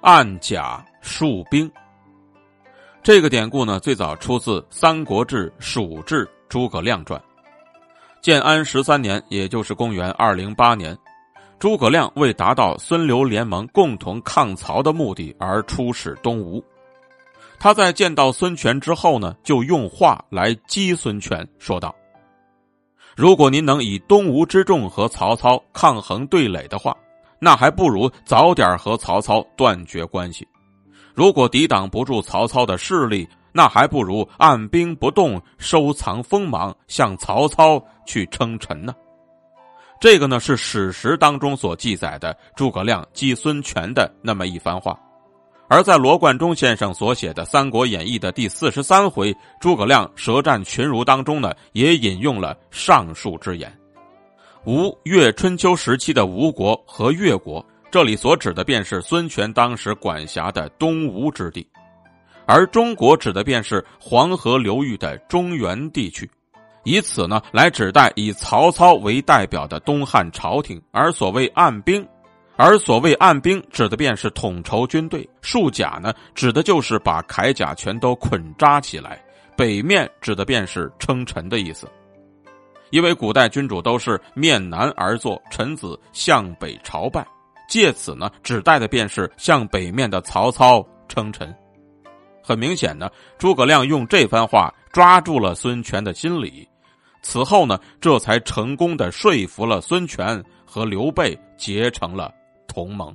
暗甲戍兵。这个典故呢，最早出自《三国志·蜀志·诸葛亮传》。建安十三年，也就是公元二零八年，诸葛亮为达到孙刘联盟共同抗曹的目的而出使东吴。他在见到孙权之后呢，就用话来激孙权，说道：“如果您能以东吴之众和曹操抗衡对垒的话，那还不如早点和曹操断绝关系。如果抵挡不住曹操的势力，那还不如按兵不动，收藏锋芒，向曹操去称臣呢。”这个呢是史实当中所记载的诸葛亮击孙权的那么一番话。而在罗贯中先生所写的《三国演义》的第四十三回诸葛亮舌战群儒当中呢，也引用了上述之言。吴越春秋时期的吴国和越国，这里所指的便是孙权当时管辖的东吴之地，而中国指的便是黄河流域的中原地区，以此呢来指代以曹操为代表的东汉朝廷。而所谓暗兵。而所谓暗兵，指的便是统筹军队；束甲呢，指的就是把铠甲全都捆扎起来；北面指的便是称臣的意思，因为古代君主都是面南而坐，臣子向北朝拜，借此呢，指代的便是向北面的曹操称臣。很明显呢，诸葛亮用这番话抓住了孙权的心理，此后呢，这才成功的说服了孙权和刘备结成了。同盟。